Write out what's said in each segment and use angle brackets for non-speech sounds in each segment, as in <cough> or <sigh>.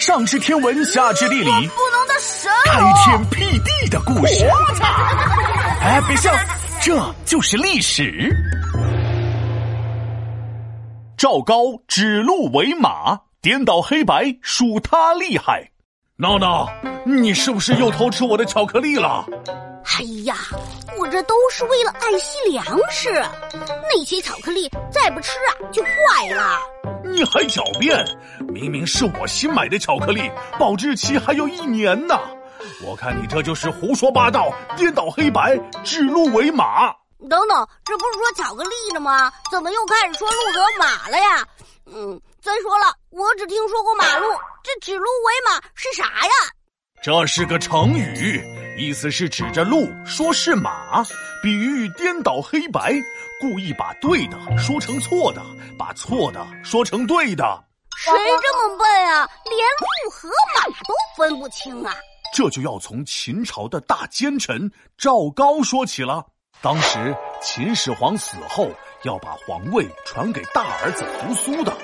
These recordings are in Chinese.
上知天文，下知地理，不能的神开天辟地的故事。哎，别笑，这就是历史。赵高指鹿为马，颠倒黑白，数他厉害。闹闹，你是不是又偷吃我的巧克力了？哎呀，我这都是为了爱惜粮食，那些巧克力再不吃啊就坏了。你还狡辩？明明是我新买的巧克力，保质期还有一年呢。我看你这就是胡说八道，颠倒黑白，指鹿为马。等等，这不是说巧克力呢吗？怎么又开始说鹿和马了呀？嗯，再说了，我只听说过马路，这指鹿为马是啥呀？这是个成语，意思是指着鹿说是马，比喻颠倒黑白，故意把对的说成错的，把错的说成对的。谁这么笨啊？连鹿和马都分不清啊？这就要从秦朝的大奸臣赵高说起了。当时秦始皇死后要把皇位传给大儿子扶苏的，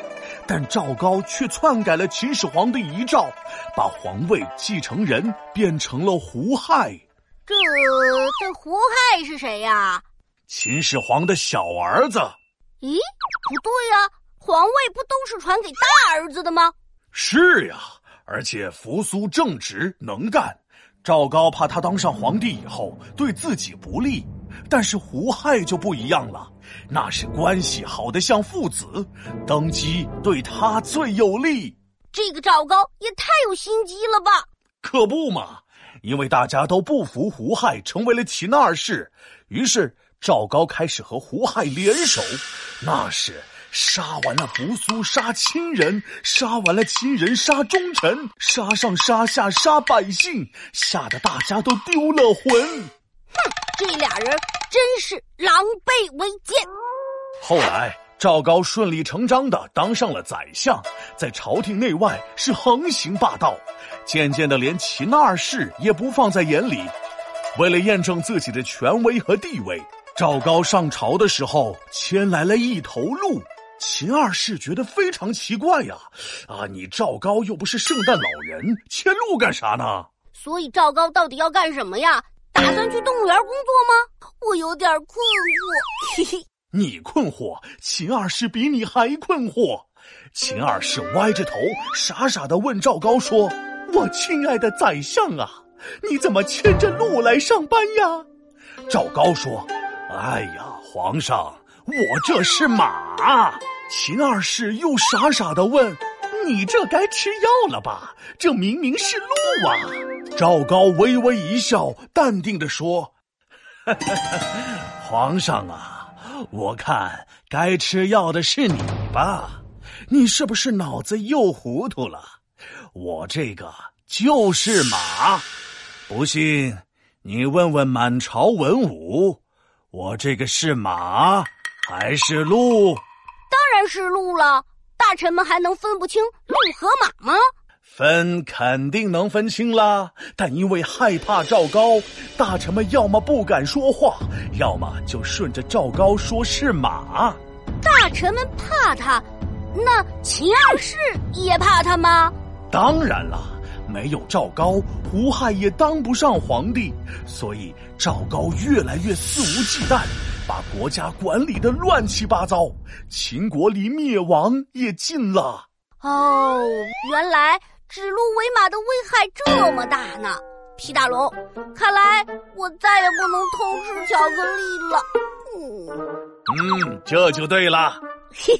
但赵高却篡改了秦始皇的遗诏，把皇位继承人变成了胡亥。这这胡亥是谁呀？秦始皇的小儿子。咦，不对不都是传给大儿子的吗？是呀，而且扶苏正直能干，赵高怕他当上皇帝以后对自己不利。但是胡亥就不一样了，那是关系好的像父子，登基对他最有利。这个赵高也太有心机了吧？可不嘛，因为大家都不服胡亥成为了秦二世，于是赵高开始和胡亥联手，那是杀完了扶苏，杀亲人，杀完了亲人，杀忠臣，杀上杀下杀百姓，吓得大家都丢了魂。哼，这俩人真是狼狈为奸。后来赵高顺理成章的当上了宰相，在朝廷内外是横行霸道，渐渐的连秦二世也不放在眼里。为了验证自己的权威和地位，赵高上朝的时候牵来了一头鹿。秦二世觉得非常奇怪呀，啊，你赵高又不是圣诞老人，牵鹿干啥呢？所以赵高到底要干什么呀？打算去动物园工作吗？我有点困惑。嘿嘿，你困惑，秦二世比你还困惑。秦二世歪着头，傻傻的问赵高说：“我亲爱的宰相啊，你怎么牵着鹿来上班呀？”赵高说：“哎呀，皇上，我这是马。”秦二世又傻傻的问。你这该吃药了吧？这明明是鹿啊！赵高微微一笑，淡定的说：“ <laughs> 皇上啊，我看该吃药的是你吧？你是不是脑子又糊涂了？我这个就是马，不信你问问满朝文武，我这个是马还是鹿？当然是鹿了。”大臣们还能分不清鹿和马吗？分肯定能分清啦，但因为害怕赵高，大臣们要么不敢说话，要么就顺着赵高说是马。大臣们怕他，那秦二世也怕他吗？当然了，没有赵高，胡亥也当不上皇帝，所以赵高越来越肆无忌惮。把国家管理的乱七八糟，秦国离灭亡也近了。哦，原来指鹿为马的危害这么大呢！皮大龙，看来我再也不能偷吃巧克力了。嗯，这就对了。嘿嘿，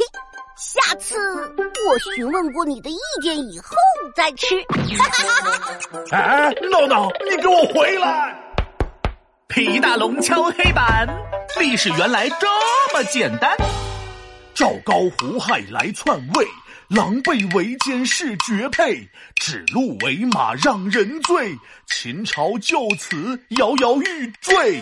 下次我询问过你的意见以后再吃。<laughs> 哎，闹闹，你给我回来！皮大龙敲黑板，历史原来这么简单。赵高胡亥来篡位，狼狈为奸是绝配，指鹿为马让人醉，秦朝就此摇摇欲坠。